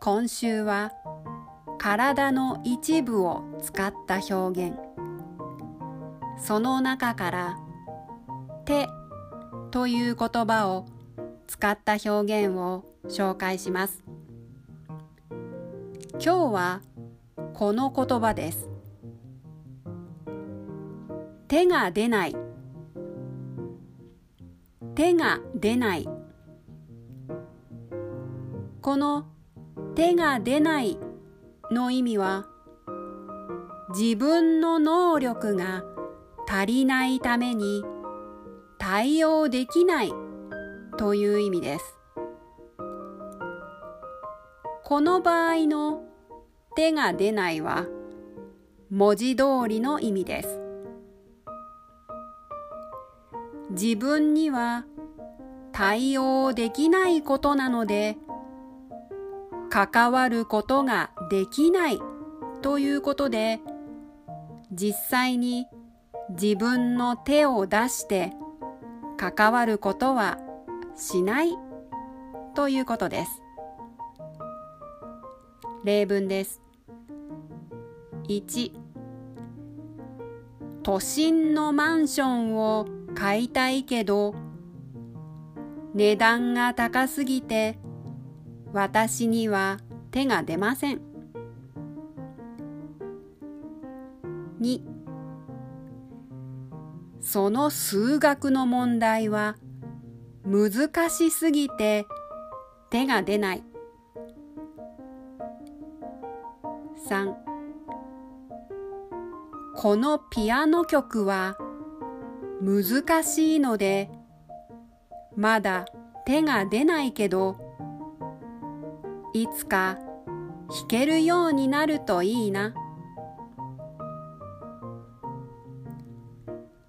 今週は体の一部を使った表現。その中から手という言葉を使った表現を紹介します。今日はこの言葉です。手が出ない。手が出ない。この手が出ないの意味は自分の能力が足りないために対応できないという意味です。この場合の手が出ないは文字通りの意味です。自分には対応できないことなので関わることができないということで実際に自分の手を出して関わることはしないということです。例文です。1都心のマンションを買いたいけど値段が高すぎて私には手が出ません。2その数学の問題は難しすぎて手が出ない。3このピアノ曲は難しいのでまだ手が出ないけどいつか弾けるようになるといいな。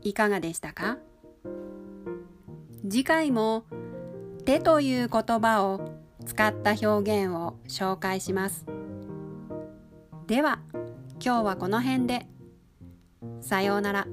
いかがでしたか？次回も手という言葉を使った表現を紹介します。では今日はこの辺で。さようなら。